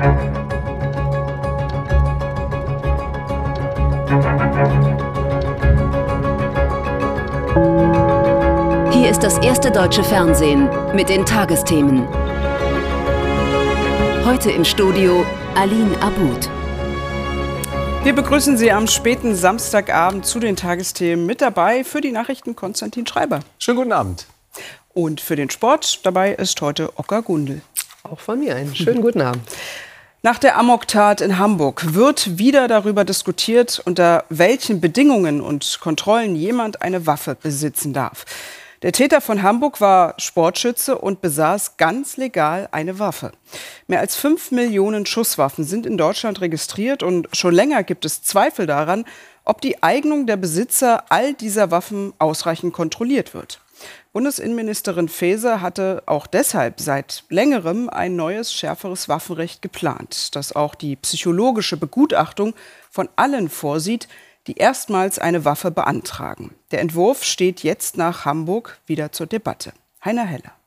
Hier ist das erste deutsche Fernsehen mit den Tagesthemen. Heute im Studio Aline Abud. Wir begrüßen Sie am späten Samstagabend zu den Tagesthemen. Mit dabei für die Nachrichten Konstantin Schreiber. Schönen guten Abend. Und für den Sport dabei ist heute Ocker Gundel. Auch von mir einen schönen guten Abend. Nach der Amoktat in Hamburg wird wieder darüber diskutiert, unter welchen Bedingungen und Kontrollen jemand eine Waffe besitzen darf. Der Täter von Hamburg war Sportschütze und besaß ganz legal eine Waffe. Mehr als fünf Millionen Schusswaffen sind in Deutschland registriert und schon länger gibt es Zweifel daran, ob die Eignung der Besitzer all dieser Waffen ausreichend kontrolliert wird. Bundesinnenministerin Faeser hatte auch deshalb seit längerem ein neues, schärferes Waffenrecht geplant, das auch die psychologische Begutachtung von allen vorsieht, die erstmals eine Waffe beantragen. Der Entwurf steht jetzt nach Hamburg wieder zur Debatte. Heiner Heller.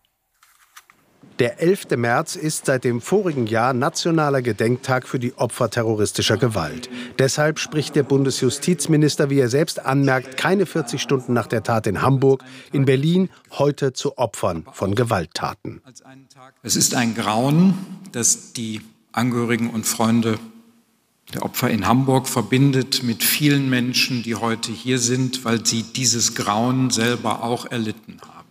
Der 11. März ist seit dem vorigen Jahr nationaler Gedenktag für die Opfer terroristischer Gewalt. Deshalb spricht der Bundesjustizminister, wie er selbst anmerkt, keine 40 Stunden nach der Tat in Hamburg, in Berlin heute zu Opfern von Gewalttaten. Es ist ein Grauen, das die Angehörigen und Freunde der Opfer in Hamburg verbindet mit vielen Menschen, die heute hier sind, weil sie dieses Grauen selber auch erlitten haben.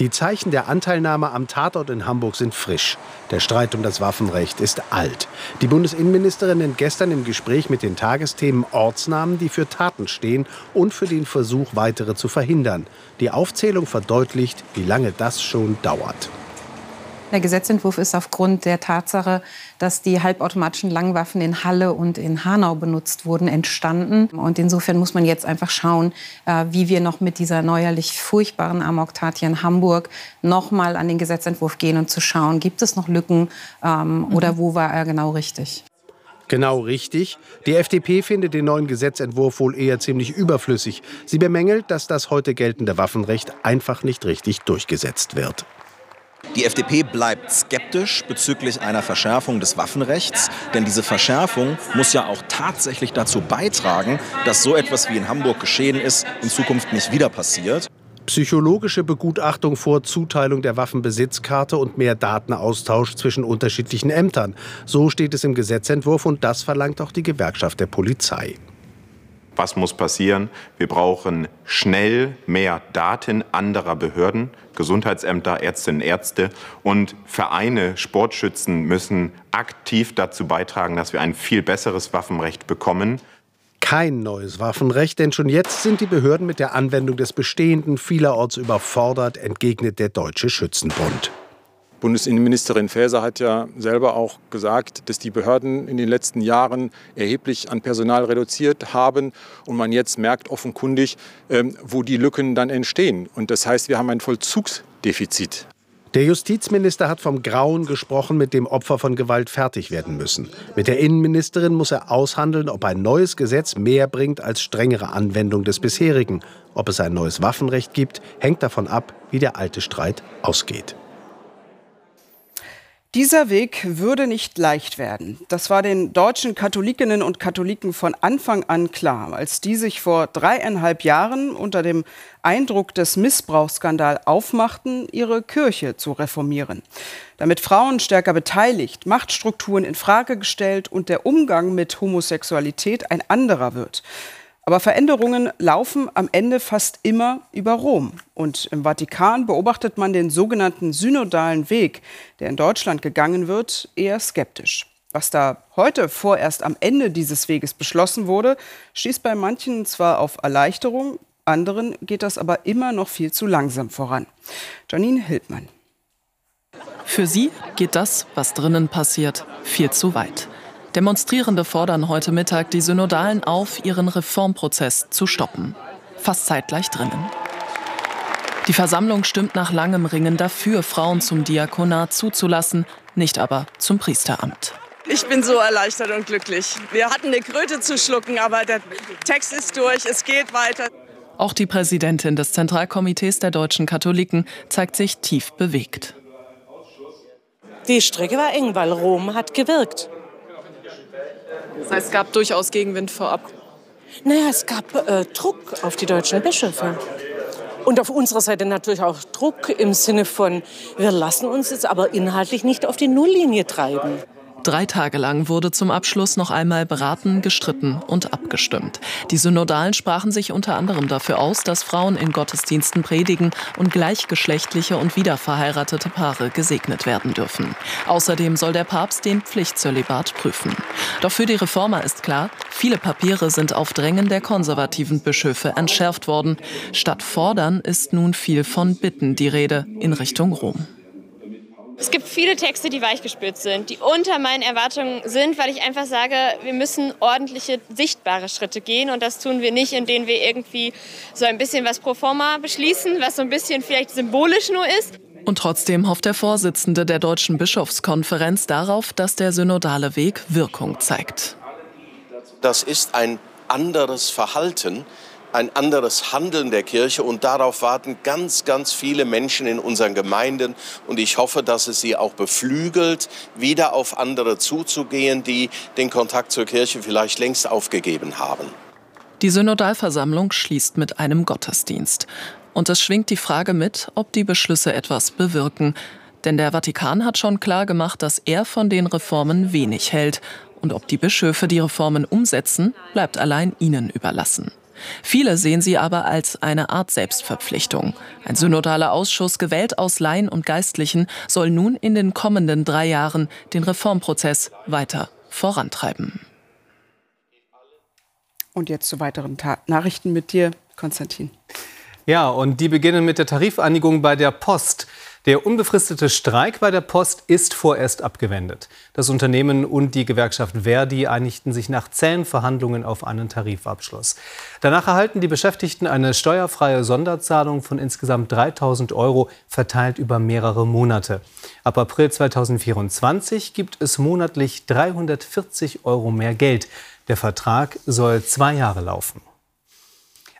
Die Zeichen der Anteilnahme am Tatort in Hamburg sind frisch. Der Streit um das Waffenrecht ist alt. Die Bundesinnenministerin nennt gestern im Gespräch mit den Tagesthemen Ortsnamen, die für Taten stehen und für den Versuch, weitere zu verhindern. Die Aufzählung verdeutlicht, wie lange das schon dauert. Der Gesetzentwurf ist aufgrund der Tatsache, dass die halbautomatischen Langwaffen in Halle und in Hanau benutzt wurden, entstanden. Und insofern muss man jetzt einfach schauen, äh, wie wir noch mit dieser neuerlich furchtbaren Amok-Tat hier in Hamburg noch mal an den Gesetzentwurf gehen und zu schauen, gibt es noch Lücken ähm, oder mhm. wo war er genau richtig. Genau richtig. Die FDP findet den neuen Gesetzentwurf wohl eher ziemlich überflüssig. Sie bemängelt, dass das heute geltende Waffenrecht einfach nicht richtig durchgesetzt wird. Die FDP bleibt skeptisch bezüglich einer Verschärfung des Waffenrechts, denn diese Verschärfung muss ja auch tatsächlich dazu beitragen, dass so etwas wie in Hamburg geschehen ist, in Zukunft nicht wieder passiert. Psychologische Begutachtung vor Zuteilung der Waffenbesitzkarte und mehr Datenaustausch zwischen unterschiedlichen Ämtern. So steht es im Gesetzentwurf und das verlangt auch die Gewerkschaft der Polizei. Was muss passieren? Wir brauchen schnell mehr Daten anderer Behörden, Gesundheitsämter, Ärztinnen und Ärzte und Vereine, Sportschützen müssen aktiv dazu beitragen, dass wir ein viel besseres Waffenrecht bekommen. Kein neues Waffenrecht, denn schon jetzt sind die Behörden mit der Anwendung des Bestehenden vielerorts überfordert, entgegnet der Deutsche Schützenbund. Bundesinnenministerin Faeser hat ja selber auch gesagt, dass die Behörden in den letzten Jahren erheblich an Personal reduziert haben und man jetzt merkt offenkundig, ähm, wo die Lücken dann entstehen. Und das heißt, wir haben ein Vollzugsdefizit. Der Justizminister hat vom Grauen gesprochen, mit dem Opfer von Gewalt fertig werden müssen. Mit der Innenministerin muss er aushandeln, ob ein neues Gesetz mehr bringt als strengere Anwendung des bisherigen. Ob es ein neues Waffenrecht gibt, hängt davon ab, wie der alte Streit ausgeht. Dieser Weg würde nicht leicht werden. Das war den deutschen Katholikinnen und Katholiken von Anfang an klar, als die sich vor dreieinhalb Jahren unter dem Eindruck des Missbrauchsskandals aufmachten, ihre Kirche zu reformieren. Damit Frauen stärker beteiligt, Machtstrukturen in Frage gestellt und der Umgang mit Homosexualität ein anderer wird. Aber Veränderungen laufen am Ende fast immer über Rom. Und im Vatikan beobachtet man den sogenannten synodalen Weg, der in Deutschland gegangen wird, eher skeptisch. Was da heute vorerst am Ende dieses Weges beschlossen wurde, schießt bei manchen zwar auf Erleichterung, anderen geht das aber immer noch viel zu langsam voran. Janine Hildmann. Für sie geht das, was drinnen passiert, viel zu weit. Demonstrierende fordern heute Mittag die Synodalen auf, ihren Reformprozess zu stoppen. Fast zeitgleich drinnen. Die Versammlung stimmt nach langem Ringen dafür, Frauen zum Diakonat zuzulassen, nicht aber zum Priesteramt. Ich bin so erleichtert und glücklich. Wir hatten eine Kröte zu schlucken, aber der Text ist durch, es geht weiter. Auch die Präsidentin des Zentralkomitees der deutschen Katholiken zeigt sich tief bewegt. Die Strecke war eng, weil Rom hat gewirkt. Das heißt, es gab durchaus Gegenwind vorab. Naja, es gab äh, Druck auf die deutschen Bischöfe. Und auf unserer Seite natürlich auch Druck im Sinne von, wir lassen uns jetzt aber inhaltlich nicht auf die Nulllinie treiben. Drei Tage lang wurde zum Abschluss noch einmal beraten, gestritten und abgestimmt. Die Synodalen sprachen sich unter anderem dafür aus, dass Frauen in Gottesdiensten predigen und gleichgeschlechtliche und wiederverheiratete Paare gesegnet werden dürfen. Außerdem soll der Papst den Pflichtzölibat prüfen. Doch für die Reformer ist klar, viele Papiere sind auf Drängen der konservativen Bischöfe entschärft worden. Statt fordern ist nun viel von Bitten die Rede in Richtung Rom. Es gibt viele Texte, die weichgespült sind, die unter meinen Erwartungen sind, weil ich einfach sage, wir müssen ordentliche, sichtbare Schritte gehen. Und das tun wir nicht, indem wir irgendwie so ein bisschen was pro forma beschließen, was so ein bisschen vielleicht symbolisch nur ist. Und trotzdem hofft der Vorsitzende der Deutschen Bischofskonferenz darauf, dass der synodale Weg Wirkung zeigt. Das ist ein anderes Verhalten ein anderes Handeln der Kirche und darauf warten ganz, ganz viele Menschen in unseren Gemeinden und ich hoffe, dass es sie auch beflügelt, wieder auf andere zuzugehen, die den Kontakt zur Kirche vielleicht längst aufgegeben haben. Die Synodalversammlung schließt mit einem Gottesdienst. Und es schwingt die Frage mit, ob die Beschlüsse etwas bewirken. Denn der Vatikan hat schon klar gemacht, dass er von den Reformen wenig hält. Und ob die Bischöfe die Reformen umsetzen, bleibt allein ihnen überlassen. Viele sehen sie aber als eine Art Selbstverpflichtung. Ein synodaler Ausschuss, gewählt aus Laien und Geistlichen, soll nun in den kommenden drei Jahren den Reformprozess weiter vorantreiben. Und jetzt zu weiteren Ta Nachrichten mit dir, Konstantin. Ja, und die beginnen mit der Tarifereinigung bei der Post. Der unbefristete Streik bei der Post ist vorerst abgewendet. Das Unternehmen und die Gewerkschaft Verdi einigten sich nach zähen Verhandlungen auf einen Tarifabschluss. Danach erhalten die Beschäftigten eine steuerfreie Sonderzahlung von insgesamt 3000 Euro, verteilt über mehrere Monate. Ab April 2024 gibt es monatlich 340 Euro mehr Geld. Der Vertrag soll zwei Jahre laufen.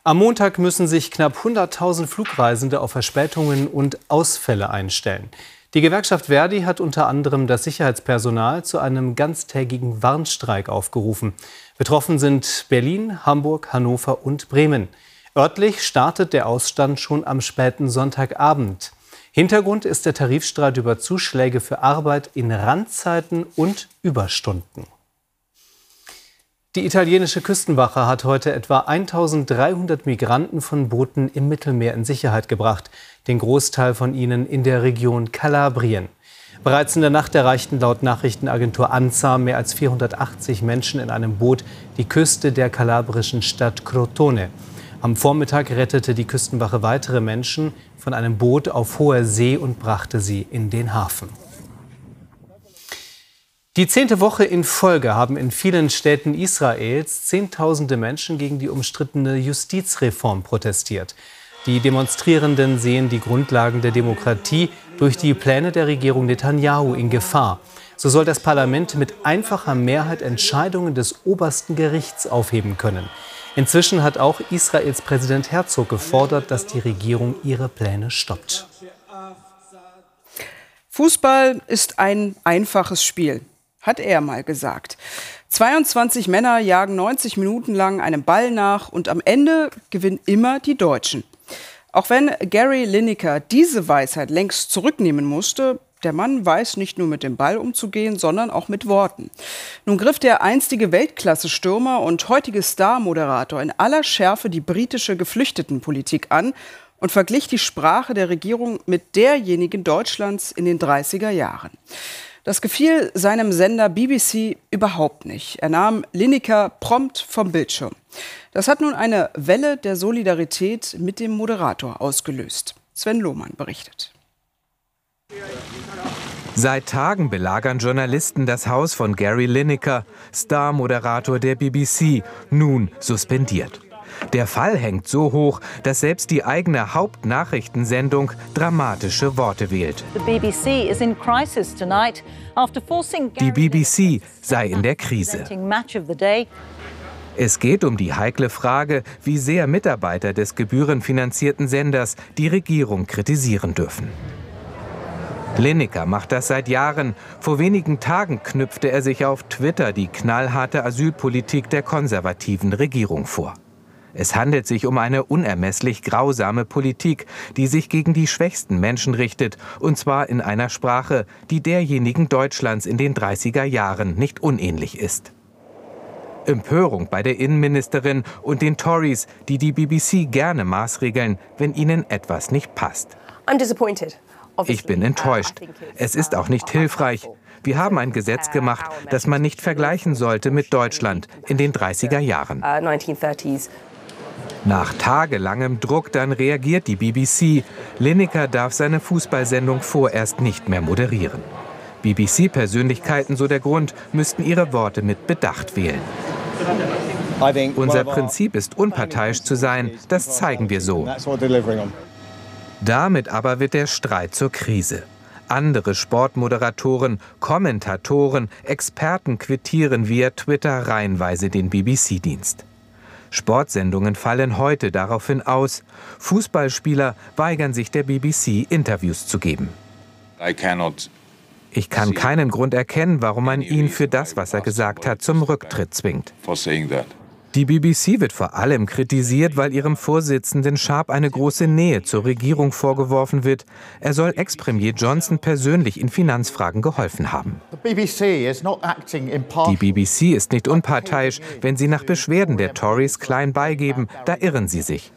Am Montag müssen sich knapp 100.000 Flugreisende auf Verspätungen und Ausfälle einstellen. Die Gewerkschaft Verdi hat unter anderem das Sicherheitspersonal zu einem ganztägigen Warnstreik aufgerufen. Betroffen sind Berlin, Hamburg, Hannover und Bremen. Örtlich startet der Ausstand schon am späten Sonntagabend. Hintergrund ist der Tarifstreit über Zuschläge für Arbeit in Randzeiten und Überstunden. Die italienische Küstenwache hat heute etwa 1300 Migranten von Booten im Mittelmeer in Sicherheit gebracht, den Großteil von ihnen in der Region Kalabrien. Bereits in der Nacht erreichten laut Nachrichtenagentur ANSA mehr als 480 Menschen in einem Boot die Küste der kalabrischen Stadt Crotone. Am Vormittag rettete die Küstenwache weitere Menschen von einem Boot auf hoher See und brachte sie in den Hafen. Die zehnte Woche in Folge haben in vielen Städten Israels Zehntausende Menschen gegen die umstrittene Justizreform protestiert. Die Demonstrierenden sehen die Grundlagen der Demokratie durch die Pläne der Regierung Netanyahu in Gefahr. So soll das Parlament mit einfacher Mehrheit Entscheidungen des obersten Gerichts aufheben können. Inzwischen hat auch Israels Präsident Herzog gefordert, dass die Regierung ihre Pläne stoppt. Fußball ist ein einfaches Spiel hat er mal gesagt. 22 Männer jagen 90 Minuten lang einem Ball nach und am Ende gewinnen immer die Deutschen. Auch wenn Gary Lineker diese Weisheit längst zurücknehmen musste, der Mann weiß nicht nur mit dem Ball umzugehen, sondern auch mit Worten. Nun griff der einstige Weltklasse-Stürmer und heutige Star-Moderator in aller Schärfe die britische Geflüchtetenpolitik an und verglich die Sprache der Regierung mit derjenigen Deutschlands in den 30er Jahren. Das gefiel seinem Sender BBC überhaupt nicht. Er nahm Lineker prompt vom Bildschirm. Das hat nun eine Welle der Solidarität mit dem Moderator ausgelöst. Sven Lohmann berichtet. Seit Tagen belagern Journalisten das Haus von Gary Lineker, Star-Moderator der BBC, nun suspendiert. Der Fall hängt so hoch, dass selbst die eigene Hauptnachrichtensendung dramatische Worte wählt. Die BBC sei in der Krise. Es geht um die heikle Frage, wie sehr Mitarbeiter des gebührenfinanzierten Senders die Regierung kritisieren dürfen. Lineker macht das seit Jahren. Vor wenigen Tagen knüpfte er sich auf Twitter die knallharte Asylpolitik der konservativen Regierung vor. Es handelt sich um eine unermesslich grausame Politik, die sich gegen die schwächsten Menschen richtet, und zwar in einer Sprache, die derjenigen Deutschlands in den 30er Jahren nicht unähnlich ist. Empörung bei der Innenministerin und den Tories, die die BBC gerne maßregeln, wenn ihnen etwas nicht passt. Ich bin enttäuscht. Es ist auch nicht hilfreich. Wir haben ein Gesetz gemacht, das man nicht vergleichen sollte mit Deutschland in den 30er Jahren. Nach tagelangem Druck dann reagiert die BBC. Lineker darf seine Fußballsendung vorerst nicht mehr moderieren. BBC-Persönlichkeiten, so der Grund, müssten ihre Worte mit Bedacht wählen. Unser Prinzip ist, unparteiisch zu sein. Das zeigen wir so. Damit aber wird der Streit zur Krise. Andere Sportmoderatoren, Kommentatoren, Experten quittieren via Twitter reihenweise den BBC-Dienst. Sportsendungen fallen heute daraufhin aus. Fußballspieler weigern sich der BBC Interviews zu geben. Ich kann keinen Grund erkennen, warum man ihn für das, was er gesagt hat, zum Rücktritt zwingt. Die BBC wird vor allem kritisiert, weil ihrem Vorsitzenden Sharp eine große Nähe zur Regierung vorgeworfen wird. Er soll Ex-Premier Johnson persönlich in Finanzfragen geholfen haben. Die BBC ist nicht unparteiisch. Wenn sie nach Beschwerden der Tories klein beigeben, da irren sie sich.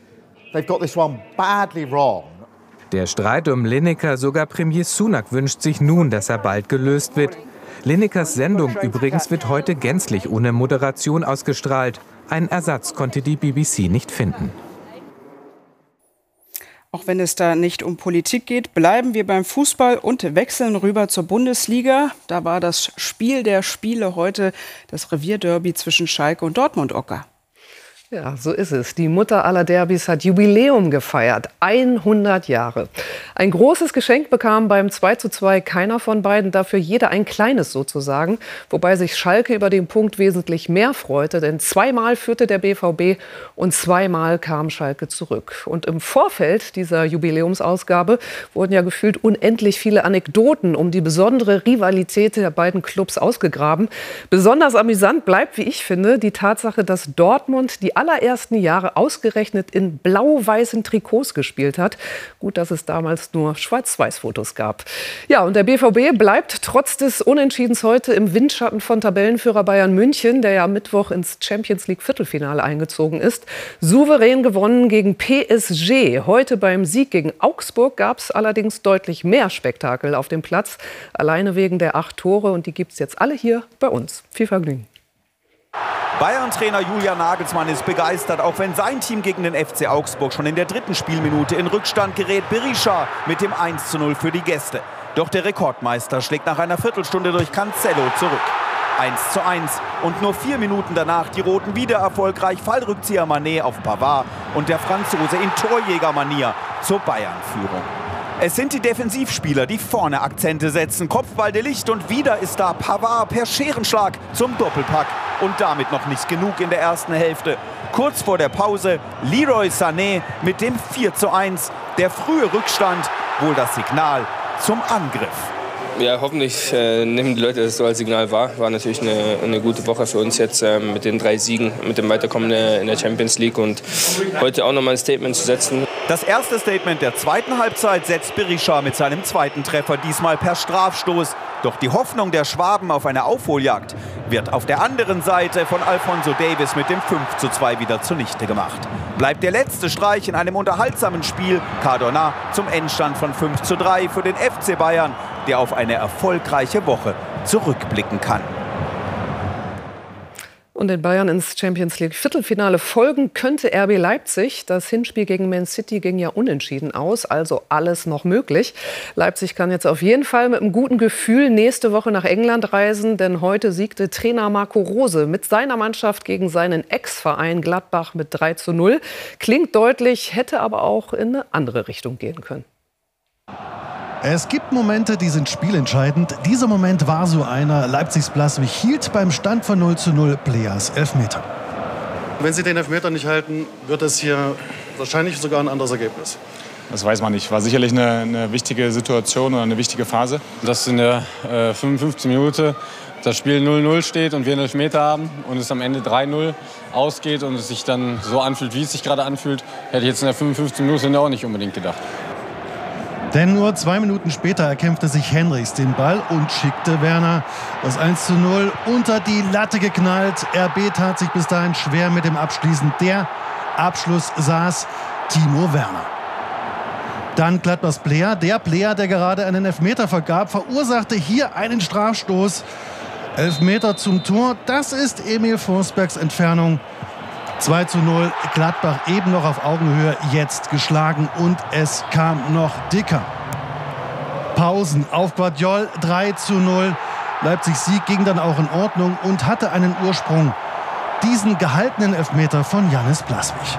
Der Streit um Lineker, sogar Premier Sunak wünscht sich nun, dass er bald gelöst wird. Linekers Sendung übrigens wird heute gänzlich ohne Moderation ausgestrahlt. Einen Ersatz konnte die BBC nicht finden. Auch wenn es da nicht um Politik geht, bleiben wir beim Fußball und wechseln rüber zur Bundesliga. Da war das Spiel der Spiele heute das Revierderby zwischen Schalke und Dortmund-Ocker. Ja, so ist es. Die Mutter aller Derbys hat Jubiläum gefeiert. 100 Jahre. Ein großes Geschenk bekam beim 2 zu 2 keiner von beiden, dafür jeder ein kleines sozusagen. Wobei sich Schalke über den Punkt wesentlich mehr freute, denn zweimal führte der BVB und zweimal kam Schalke zurück. Und im Vorfeld dieser Jubiläumsausgabe wurden ja gefühlt unendlich viele Anekdoten um die besondere Rivalität der beiden Clubs ausgegraben. Besonders amüsant bleibt, wie ich finde, die Tatsache, dass Dortmund die allerersten Jahre ausgerechnet in blau-weißen Trikots gespielt hat. Gut, dass es damals nur Schwarz-Weiß-Fotos gab. Ja, und der BVB bleibt trotz des Unentschiedens heute im Windschatten von Tabellenführer Bayern München, der ja am Mittwoch ins Champions League Viertelfinale eingezogen ist. Souverän gewonnen gegen PSG. Heute beim Sieg gegen Augsburg gab es allerdings deutlich mehr Spektakel auf dem Platz. Alleine wegen der acht Tore und die gibt es jetzt alle hier bei uns. Viel Vergnügen. Bayern-Trainer Julian Nagelsmann ist begeistert, auch wenn sein Team gegen den FC Augsburg schon in der dritten Spielminute in Rückstand gerät. Berisha mit dem 1 zu 0 für die Gäste. Doch der Rekordmeister schlägt nach einer Viertelstunde durch Cancelo zurück. 1 zu 1 und nur vier Minuten danach die Roten wieder erfolgreich. Fallrückzieher Manet auf Pavard und der Franzose in Torjägermanier zur Bayern-Führung. Es sind die Defensivspieler, die vorne Akzente setzen. Kopfball der Licht und wieder ist da Pavard per Scherenschlag zum Doppelpack. Und damit noch nicht genug in der ersten Hälfte. Kurz vor der Pause Leroy Sané mit dem 4 zu 1. Der frühe Rückstand, wohl das Signal zum Angriff. Ja, hoffentlich äh, nehmen die Leute das so als Signal wahr. War natürlich eine, eine gute Woche für uns jetzt äh, mit den drei Siegen, mit dem Weiterkommen in der Champions League und heute auch nochmal ein Statement zu setzen. Das erste Statement der zweiten Halbzeit setzt Berisha mit seinem zweiten Treffer, diesmal per Strafstoß. Doch die Hoffnung der Schwaben auf eine Aufholjagd wird auf der anderen Seite von Alfonso Davis mit dem 5 zu 2 wieder zunichte gemacht. Bleibt der letzte Streich in einem unterhaltsamen Spiel Cardona zum Endstand von 5 zu 3 für den FC Bayern, der auf eine erfolgreiche Woche zurückblicken kann. Und den Bayern ins Champions League Viertelfinale folgen könnte RB Leipzig. Das Hinspiel gegen Man City ging ja unentschieden aus, also alles noch möglich. Leipzig kann jetzt auf jeden Fall mit einem guten Gefühl nächste Woche nach England reisen, denn heute siegte Trainer Marco Rose mit seiner Mannschaft gegen seinen Ex-Verein Gladbach mit 3 zu 0. Klingt deutlich, hätte aber auch in eine andere Richtung gehen können. Es gibt Momente, die sind spielentscheidend. Dieser Moment war so einer. Leipzigs Blaswig hielt beim Stand von 0 zu 0 Pleas Elfmeter. Wenn Sie den Elfmeter nicht halten, wird es hier wahrscheinlich sogar ein anderes Ergebnis. das weiß man nicht. War sicherlich eine, eine wichtige Situation oder eine wichtige Phase. Dass in der äh, 55. Minute das Spiel 0-0 steht und wir einen Elfmeter haben und es am Ende 3-0 ausgeht und es sich dann so anfühlt, wie es sich gerade anfühlt, hätte ich jetzt in der 55. Minute auch nicht unbedingt gedacht. Denn nur zwei Minuten später erkämpfte sich Henrichs den Ball und schickte Werner das 1 zu 0 unter die Latte geknallt. RB tat sich bis dahin schwer mit dem Abschließen. Der Abschluss saß Timo Werner. Dann Gladbachs Player, der Player, der gerade einen Elfmeter vergab, verursachte hier einen Strafstoß. Elfmeter zum Tor, das ist Emil Forsbergs Entfernung. 2 zu 0, Gladbach eben noch auf Augenhöhe, jetzt geschlagen und es kam noch dicker. Pausen auf Guardiol 3 zu 0. Leipzig Sieg ging dann auch in Ordnung und hatte einen Ursprung. Diesen gehaltenen Elfmeter von Janis Blaswig.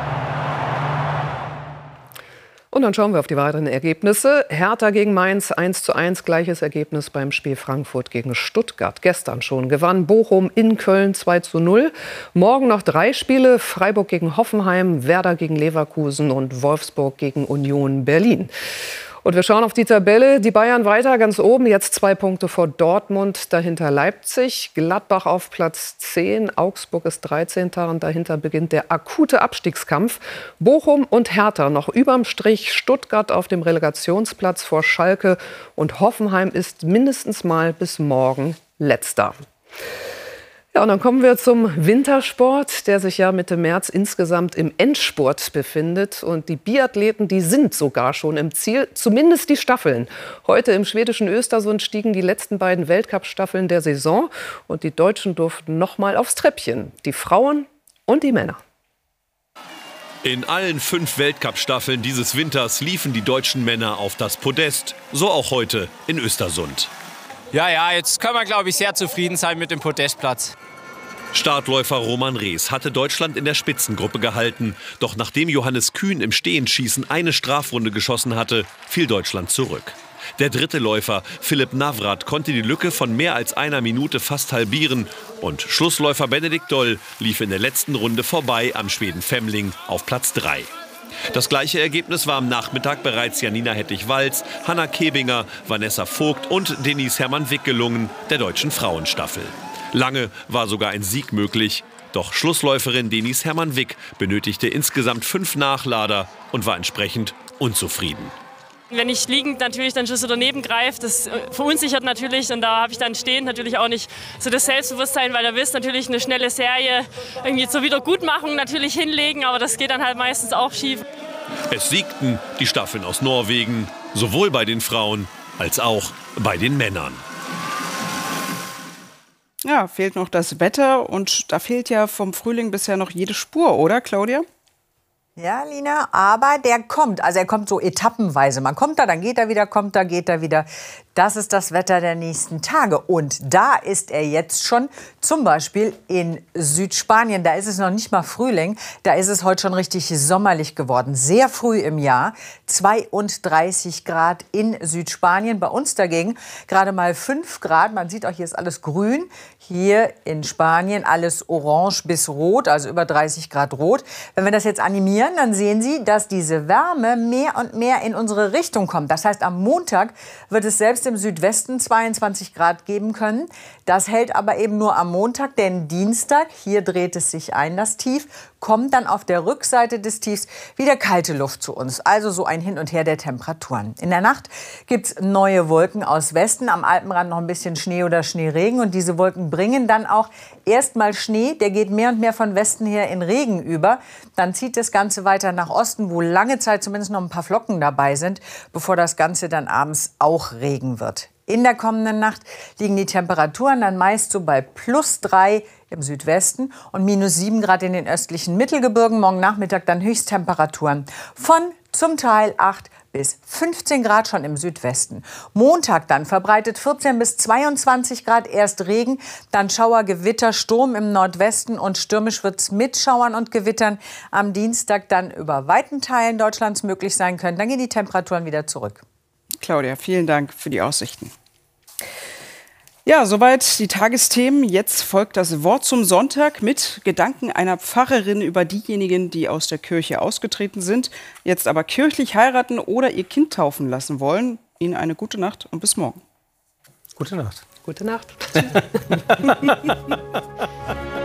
Und dann schauen wir auf die weiteren Ergebnisse. Hertha gegen Mainz 1 zu 1, gleiches Ergebnis beim Spiel Frankfurt gegen Stuttgart. Gestern schon gewann Bochum in Köln 2 zu 0. Morgen noch drei Spiele, Freiburg gegen Hoffenheim, Werder gegen Leverkusen und Wolfsburg gegen Union Berlin. Und wir schauen auf die Tabelle. Die Bayern weiter ganz oben, jetzt zwei Punkte vor Dortmund, dahinter Leipzig, Gladbach auf Platz 10, Augsburg ist 13. und dahinter beginnt der akute Abstiegskampf. Bochum und Hertha noch überm Strich, Stuttgart auf dem Relegationsplatz vor Schalke und Hoffenheim ist mindestens mal bis morgen letzter. Ja, und dann kommen wir zum Wintersport, der sich ja Mitte März insgesamt im Endspurt befindet. Und die Biathleten, die sind sogar schon im Ziel, zumindest die Staffeln. Heute im schwedischen Östersund stiegen die letzten beiden Weltcup-Staffeln der Saison. Und die Deutschen durften noch mal aufs Treppchen. Die Frauen und die Männer. In allen fünf Weltcup-Staffeln dieses Winters liefen die deutschen Männer auf das Podest. So auch heute in Östersund. Ja, ja, jetzt können wir, glaube ich, sehr zufrieden sein mit dem Podestplatz. Startläufer Roman Rees hatte Deutschland in der Spitzengruppe gehalten. Doch nachdem Johannes Kühn im Stehenschießen eine Strafrunde geschossen hatte, fiel Deutschland zurück. Der dritte Läufer, Philipp Navrat, konnte die Lücke von mehr als einer Minute fast halbieren. Und Schlussläufer Benedikt Doll lief in der letzten Runde vorbei am Schweden Femling auf Platz 3. Das gleiche Ergebnis war am Nachmittag bereits Janina Hettich-Walz, Hanna Kebinger, Vanessa Vogt und Denise Hermann-Wick gelungen, der deutschen Frauenstaffel. Lange war sogar ein Sieg möglich. Doch Schlussläuferin Denise Hermann-Wick benötigte insgesamt fünf Nachlader und war entsprechend unzufrieden. Wenn ich liegend natürlich dann Schüsse daneben greife, das äh, verunsichert natürlich und da habe ich dann stehend natürlich auch nicht so das Selbstbewusstsein, weil da willst natürlich eine schnelle Serie irgendwie zur Wiedergutmachung natürlich hinlegen, aber das geht dann halt meistens auch schief. Es siegten die Staffeln aus Norwegen, sowohl bei den Frauen als auch bei den Männern. Ja, fehlt noch das Wetter und da fehlt ja vom Frühling bisher noch jede Spur, oder Claudia? Ja, Lina, aber der kommt. Also er kommt so etappenweise. Man kommt da, dann geht er wieder, kommt da, geht er wieder. Das ist das Wetter der nächsten Tage. Und da ist er jetzt schon, zum Beispiel in Südspanien. Da ist es noch nicht mal Frühling. Da ist es heute schon richtig sommerlich geworden. Sehr früh im Jahr. 32 Grad in Südspanien. Bei uns dagegen gerade mal 5 Grad. Man sieht auch, hier ist alles grün. Hier in Spanien alles orange bis rot, also über 30 Grad rot. Wenn wir das jetzt animieren, dann sehen Sie, dass diese Wärme mehr und mehr in unsere Richtung kommt. Das heißt, am Montag wird es selbst im Südwesten 22 Grad geben können. Das hält aber eben nur am Montag, denn Dienstag, hier dreht es sich ein, das Tief, kommt dann auf der Rückseite des Tiefs wieder kalte Luft zu uns. Also so ein Hin und Her der Temperaturen. In der Nacht gibt es neue Wolken aus Westen, am Alpenrand noch ein bisschen Schnee oder Schneeregen. Und diese Wolken bringen dann auch erstmal Schnee, der geht mehr und mehr von Westen her in Regen über. Dann zieht das Ganze weiter nach Osten, wo lange Zeit zumindest noch ein paar Flocken dabei sind, bevor das Ganze dann abends auch Regen wird. In der kommenden Nacht liegen die Temperaturen dann meist so bei plus drei im Südwesten und minus sieben Grad in den östlichen Mittelgebirgen. Morgen Nachmittag dann Höchsttemperaturen von zum Teil 8 bis 15 Grad schon im Südwesten. Montag dann verbreitet 14 bis 22 Grad, erst Regen, dann Schauer, Gewitter, Sturm im Nordwesten und stürmisch wird es mit Schauern und Gewittern am Dienstag dann über weiten Teilen Deutschlands möglich sein können. Dann gehen die Temperaturen wieder zurück. Claudia, vielen Dank für die Aussichten. Ja, soweit die Tagesthemen. Jetzt folgt das Wort zum Sonntag mit Gedanken einer Pfarrerin über diejenigen, die aus der Kirche ausgetreten sind, jetzt aber kirchlich heiraten oder ihr Kind taufen lassen wollen. Ihnen eine gute Nacht und bis morgen. Gute Nacht. Gute Nacht.